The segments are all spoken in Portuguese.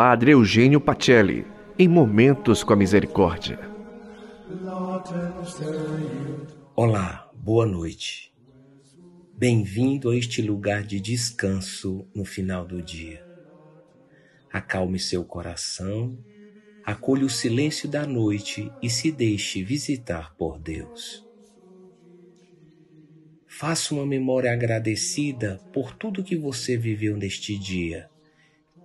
Padre Eugênio Pacelli, em Momentos com a Misericórdia. Olá, boa noite. Bem-vindo a este lugar de descanso no final do dia. Acalme seu coração, acolha o silêncio da noite e se deixe visitar por Deus. Faça uma memória agradecida por tudo que você viveu neste dia,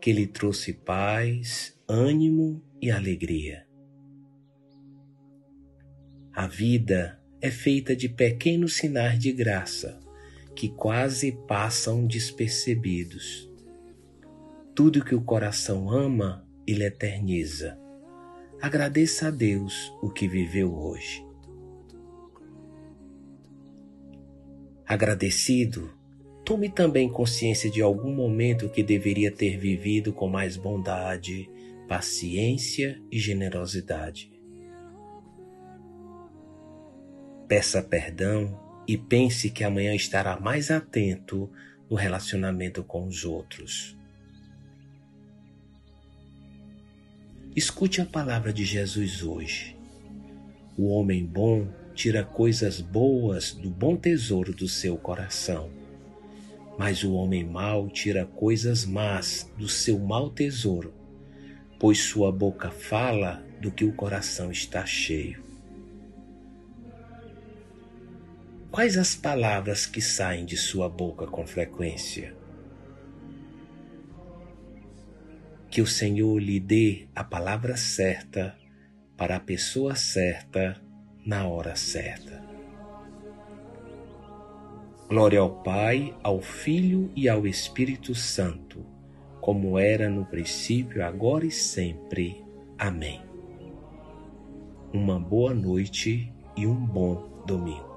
que lhe trouxe paz, ânimo e alegria. A vida é feita de pequenos sinais de graça que quase passam despercebidos. Tudo que o coração ama, ele eterniza. Agradeça a Deus o que viveu hoje. Agradecido, tome também consciência de algum momento que deveria ter vivido com mais bondade, paciência e generosidade. Peça perdão e pense que amanhã estará mais atento no relacionamento com os outros. Escute a palavra de Jesus hoje. O homem bom tira coisas boas do bom tesouro do seu coração. Mas o homem mau tira coisas más do seu mau tesouro, pois sua boca fala do que o coração está cheio. Quais as palavras que saem de sua boca com frequência? Que o Senhor lhe dê a palavra certa para a pessoa certa na hora certa. Glória ao Pai, ao Filho e ao Espírito Santo, como era no princípio, agora e sempre. Amém. Uma boa noite e um bom domingo.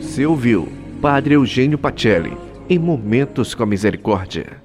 Você ouviu Padre Eugênio Pacelli em Momentos com a Misericórdia.